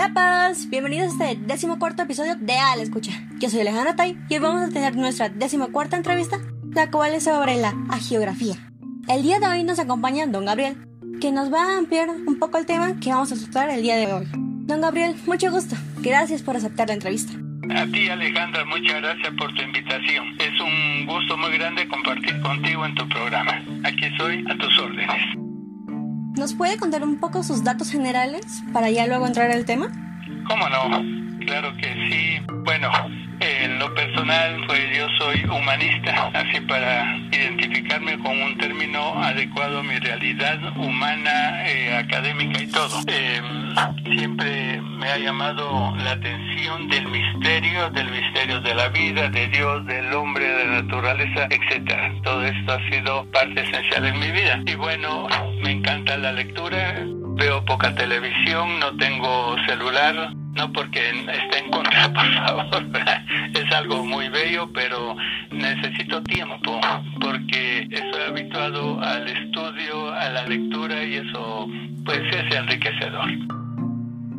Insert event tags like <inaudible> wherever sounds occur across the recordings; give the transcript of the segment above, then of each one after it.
Hola Paz, bienvenidos a este decimocuarto episodio de Al Escucha. Yo soy Alejandra Tai y hoy vamos a tener nuestra decimocuarta entrevista, la cual es sobre la agiografía. El día de hoy nos acompaña Don Gabriel, que nos va a ampliar un poco el tema que vamos a tratar el día de hoy. Don Gabriel, mucho gusto. Gracias por aceptar la entrevista. A ti Alejandra, muchas gracias por tu invitación. Es un gusto muy grande compartir contigo en tu programa. Aquí soy a tus órdenes. ¿Nos puede contar un poco sus datos generales para ya luego entrar al tema? ¿Cómo no? Claro que sí. Bueno, en lo personal, pues yo soy humanista, <laughs> así para identificarme con un término adecuado a mi realidad humana, eh, académica y todo. Eh, siempre me ha llamado la atención del misterio, del misterio de la vida, de Dios, del hombre, de la naturaleza, etcétera. Todo esto ha sido parte esencial en mi vida. Y bueno, me encanta la lectura, veo poca televisión, no tengo celular, no porque esté en contra, <laughs> por favor, es algo muy bello, pero necesito tiempo porque estoy habituado al estudio, a la lectura y eso pues es enriquecedor.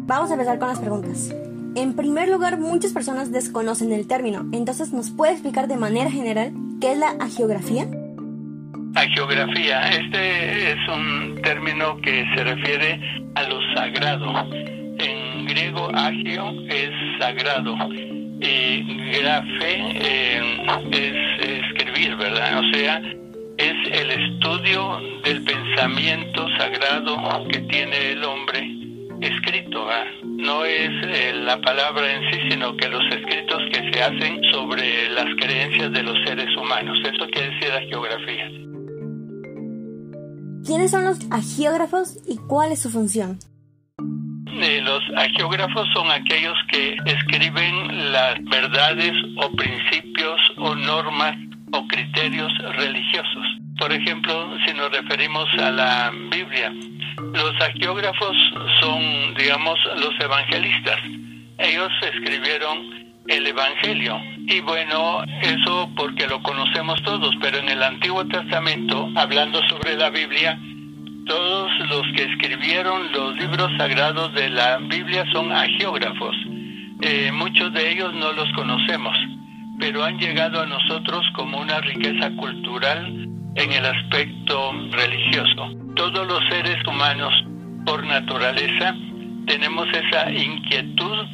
Vamos a empezar con las preguntas. En primer lugar, muchas personas desconocen el término, entonces ¿nos puede explicar de manera general qué es la agiografía? Agiografía, este es un término que se refiere a lo sagrado griego agio es sagrado y grafe eh, es escribir, ¿verdad? O sea, es el estudio del pensamiento sagrado que tiene el hombre escrito, no es eh, la palabra en sí, sino que los escritos que se hacen sobre las creencias de los seres humanos. Eso quiere decir la geografía. ¿Quiénes son los agiógrafos y cuál es su función? Los agiógrafos son aquellos que escriben las verdades o principios o normas o criterios religiosos. Por ejemplo, si nos referimos a la Biblia, los agiógrafos son, digamos, los evangelistas. Ellos escribieron el Evangelio. Y bueno, eso porque lo conocemos todos, pero en el Antiguo Testamento, hablando sobre la Biblia, todos los que escribieron los libros sagrados de la Biblia son agiógrafos. Eh, muchos de ellos no los conocemos, pero han llegado a nosotros como una riqueza cultural en el aspecto religioso. Todos los seres humanos, por naturaleza, tenemos esa inquietud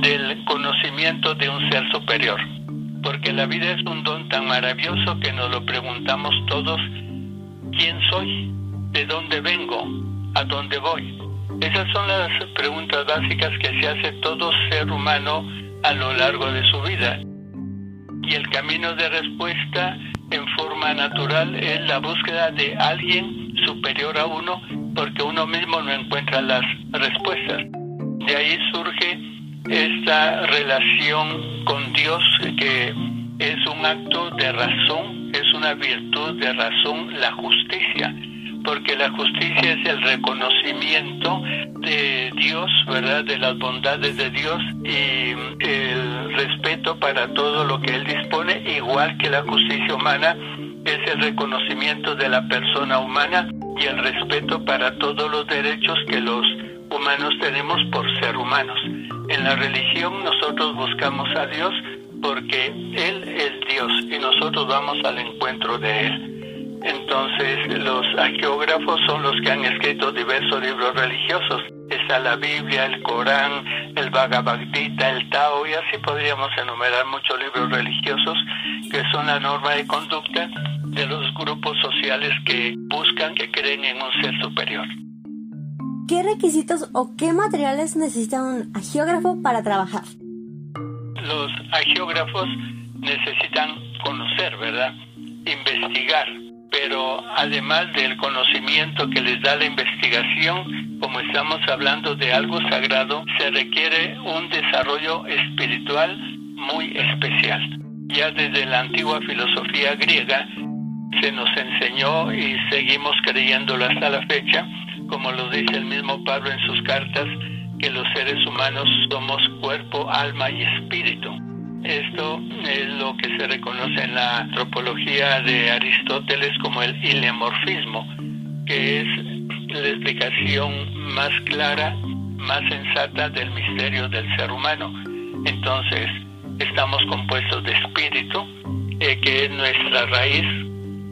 del conocimiento de un ser superior, porque la vida es un don tan maravilloso que nos lo preguntamos todos, ¿quién soy? De dónde vengo, a dónde voy. Esas son las preguntas básicas que se hace todo ser humano a lo largo de su vida. Y el camino de respuesta en forma natural es la búsqueda de alguien superior a uno porque uno mismo no encuentra las respuestas. De ahí surge esta relación con Dios que es un acto de razón, es una virtud de razón, la justicia porque la justicia es el reconocimiento de Dios, ¿verdad? De las bondades de Dios y el respeto para todo lo que Él dispone, igual que la justicia humana es el reconocimiento de la persona humana y el respeto para todos los derechos que los humanos tenemos por ser humanos. En la religión nosotros buscamos a Dios porque Él es Dios y nosotros vamos al encuentro de Él. Entonces, los arqueógrafos son los que han escrito diversos libros religiosos. Está la Biblia, el Corán, el Bhagavad Gita, el Tao, y así podríamos enumerar muchos libros religiosos que son la norma de conducta de los grupos sociales que buscan, que creen en un ser superior. ¿Qué requisitos o qué materiales necesita un agiógrafo para trabajar? Los agiógrafos necesitan conocer, ¿verdad? Investigar, pero además del conocimiento que les da la investigación, como estamos hablando de algo sagrado, se requiere un desarrollo espiritual muy especial. Ya desde la antigua filosofía griega se nos enseñó y seguimos creyéndolo hasta la fecha, como lo dice el mismo Pablo en sus cartas, que los seres humanos somos cuerpo, alma y espíritu. Esto es lo que se reconoce en la antropología de Aristóteles como el ilemorfismo, que es la explicación más clara, más sensata del misterio del ser humano. Entonces, estamos compuestos de espíritu, eh, que es nuestra raíz,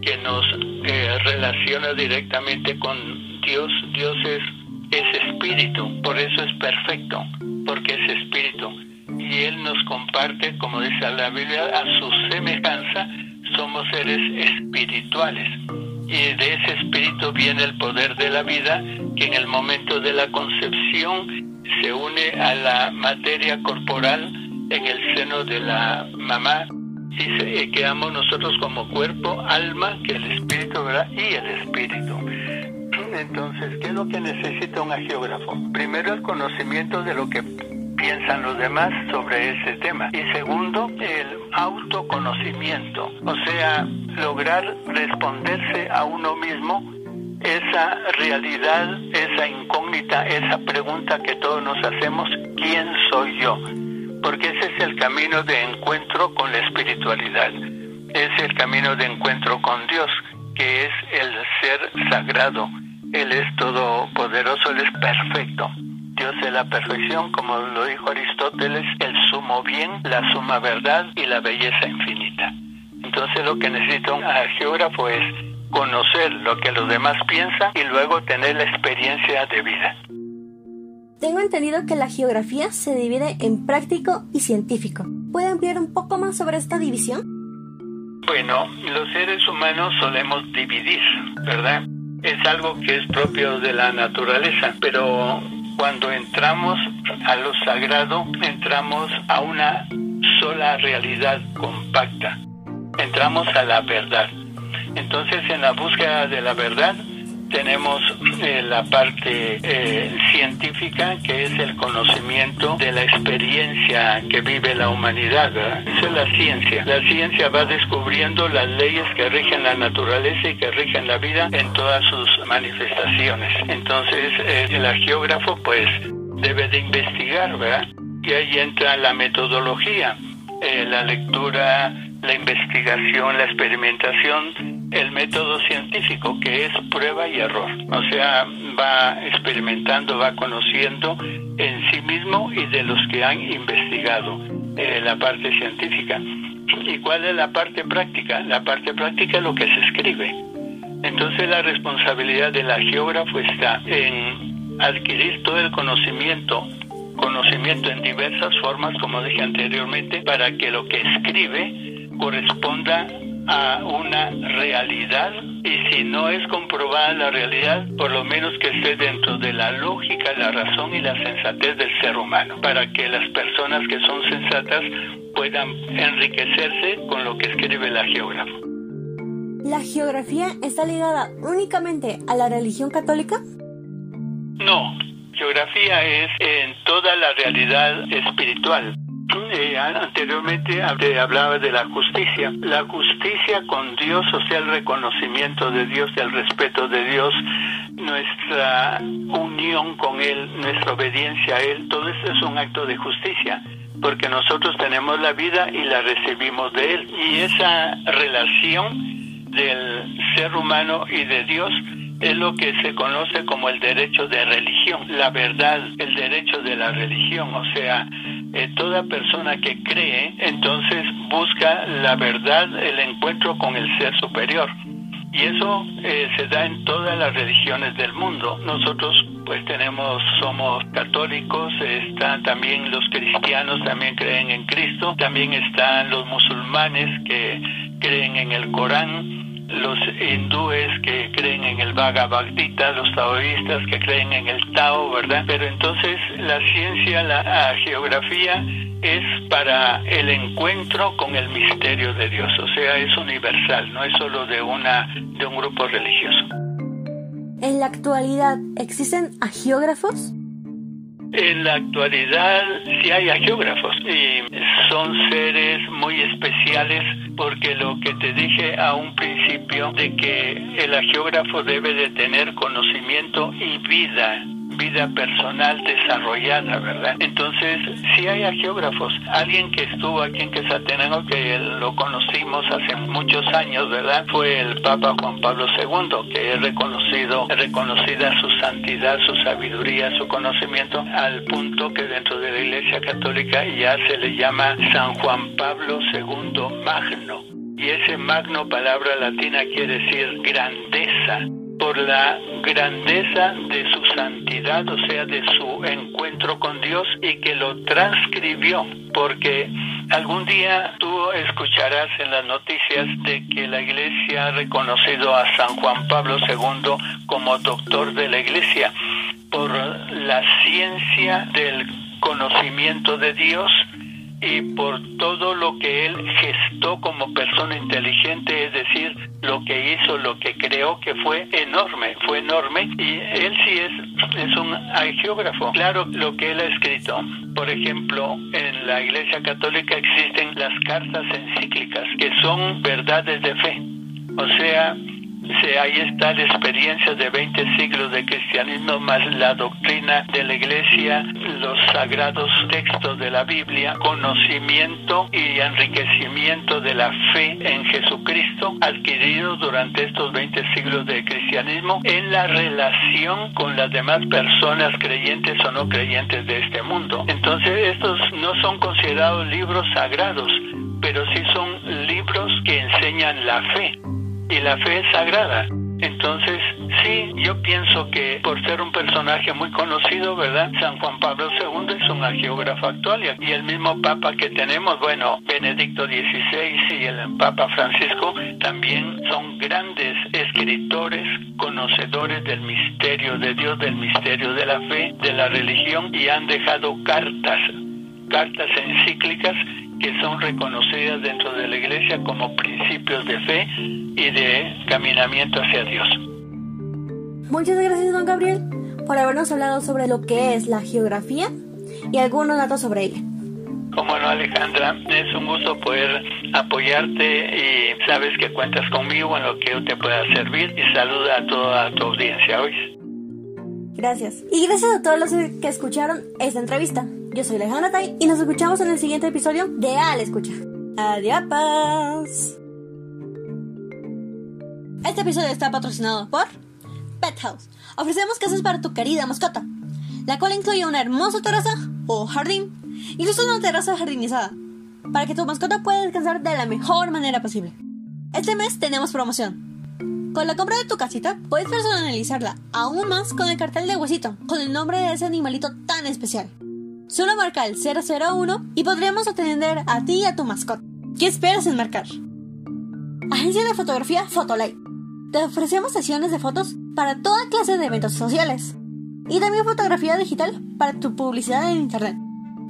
que nos eh, relaciona directamente con Dios. Dios es, es espíritu, por eso es perfecto, porque es espíritu. Y Él nos comparte, como dice la Biblia, a su semejanza, somos seres espirituales. Y de ese espíritu viene el poder de la vida, que en el momento de la concepción se une a la materia corporal en el seno de la mamá y quedamos nosotros como cuerpo, alma, que el espíritu, ¿verdad? Y el espíritu. Entonces, ¿qué es lo que necesita un geógrafo? Primero, el conocimiento de lo que piensan los demás sobre ese tema. Y segundo, el autoconocimiento, o sea, lograr responderse a uno mismo esa realidad, esa incógnita, esa pregunta que todos nos hacemos, ¿quién soy yo? porque ese es el camino de encuentro con la espiritualidad, es el camino de encuentro con Dios, que es el ser sagrado, Él es todopoderoso, Él es perfecto. Es la perfección, como lo dijo Aristóteles, el sumo bien, la suma verdad y la belleza infinita. Entonces lo que necesita un geógrafo es conocer lo que los demás piensan y luego tener la experiencia de vida. Tengo entendido que la geografía se divide en práctico y científico. ¿Puede ampliar un poco más sobre esta división? Bueno, los seres humanos solemos dividir, ¿verdad? Es algo que es propio de la naturaleza, pero cuando entramos a lo sagrado, entramos a una sola realidad compacta. Entramos a la verdad. Entonces, en la búsqueda de la verdad, tenemos eh, la parte eh, científica, que es el conocimiento de la experiencia que vive la humanidad. Esa es la ciencia. La ciencia va descubriendo las leyes que rigen la naturaleza y que rigen la vida en todas sus manifestaciones. Entonces, eh, el geógrafo, pues, debe de investigar, ¿verdad? Y ahí entra la metodología, la lectura, la investigación, la experimentación el método científico, que es prueba y error. O sea, va experimentando, va conociendo en sí mismo y de los que han investigado eh, la parte científica. ¿Y cuál es la parte práctica? La parte práctica es lo que se escribe. Entonces la responsabilidad del geógrafo está en adquirir todo el conocimiento conocimiento en diversas formas, como dije anteriormente, para que lo que escribe corresponda a una realidad y si no es comprobada la realidad, por lo menos que esté dentro de la lógica, la razón y la sensatez del ser humano, para que las personas que son sensatas puedan enriquecerse con lo que escribe la geógrafa. ¿La geografía está ligada únicamente a la religión católica? No, geografía es en toda la realidad espiritual eh, anteriormente hablaba de la justicia. La justicia con Dios, o sea, el reconocimiento de Dios, el respeto de Dios, nuestra unión con Él, nuestra obediencia a Él, todo eso es un acto de justicia, porque nosotros tenemos la vida y la recibimos de Él. Y esa relación del ser humano y de Dios es lo que se conoce como el derecho de religión, la verdad, el derecho de la religión, o sea, eh, toda persona que cree entonces busca la verdad, el encuentro con el ser superior. Y eso eh, se da en todas las religiones del mundo. Nosotros pues tenemos, somos católicos, están también los cristianos, también creen en Cristo, también están los musulmanes que creen en el Corán, los hindúes que creen en el Bhagavad Gita, los taoístas que creen en el Tao, ¿verdad? Pero entonces la ciencia, la geografía es para el encuentro con el misterio de Dios, o sea, es universal, no es solo de una de un grupo religioso. En la actualidad, ¿existen agiógrafos? En la actualidad sí hay geógrafos y son seres muy especiales porque lo que te dije a un principio de que el geógrafo debe de tener conocimiento y vida vida personal desarrollada, ¿verdad? Entonces, sí hay geógrafos. Alguien que estuvo aquí en Quesatenango, que lo conocimos hace muchos años, ¿verdad? Fue el Papa Juan Pablo II, que es reconocido, reconocida su santidad, su sabiduría, su conocimiento, al punto que dentro de la Iglesia Católica ya se le llama San Juan Pablo II Magno. Y ese magno palabra latina quiere decir grandeza por la grandeza de su santidad, o sea, de su encuentro con Dios y que lo transcribió, porque algún día tú escucharás en las noticias de que la iglesia ha reconocido a San Juan Pablo II como doctor de la iglesia por la ciencia del conocimiento de Dios y por todo lo que él gestó como persona inteligente, es decir, lo que hizo, lo que creó, que fue enorme, fue enorme, y él sí es, es un geógrafo. Claro, lo que él ha escrito, por ejemplo, en la Iglesia Católica existen las cartas encíclicas, que son verdades de fe. O sea, ahí está la experiencia de 20 siglos de cristianismo más la doctrina de la iglesia, los sagrados textos de la Biblia, conocimiento y enriquecimiento de la fe en Jesucristo adquirido durante estos 20 siglos de cristianismo en la relación con las demás personas creyentes o no creyentes de este mundo. Entonces estos no son considerados libros sagrados, pero sí son libros que enseñan la fe y la fe es sagrada. Entonces, sí, yo pienso que por ser un personaje muy conocido, ¿verdad? San Juan Pablo II es un geógrafo actual y el mismo Papa que tenemos, bueno, Benedicto XVI y el Papa Francisco también son grandes escritores, conocedores del misterio de Dios, del misterio de la fe, de la religión y han dejado cartas, cartas encíclicas que son reconocidas dentro de la iglesia como principios de fe y de caminamiento hacia Dios. Muchas gracias, don Gabriel, por habernos hablado sobre lo que es la geografía y algunos datos sobre ella. Como no, Alejandra, es un gusto poder apoyarte y sabes que cuentas conmigo en lo que yo te pueda servir y saluda a toda tu audiencia hoy. Gracias. Y gracias a todos los que escucharon esta entrevista. Yo soy Alejandra Tai y nos escuchamos en el siguiente episodio de Al Escucha. Adiós. Este episodio está patrocinado por Pet House. Ofrecemos casas para tu querida mascota, la cual incluye una hermosa terraza o jardín, incluso una terraza jardinizada, para que tu mascota pueda descansar de la mejor manera posible. Este mes tenemos promoción. Con la compra de tu casita, puedes personalizarla aún más con el cartel de huesito, con el nombre de ese animalito tan especial. Solo marca el 001 y podríamos atender a ti y a tu mascota. ¿Qué esperas en marcar? Agencia de fotografía Photolite. Te ofrecemos sesiones de fotos para toda clase de eventos sociales. Y también fotografía digital para tu publicidad en internet.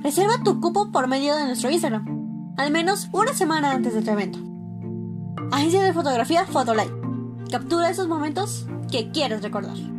Reserva tu cupo por medio de nuestro Instagram. Al menos una semana antes de tu evento. Agencia de fotografía Photolite. Captura esos momentos que quieres recordar.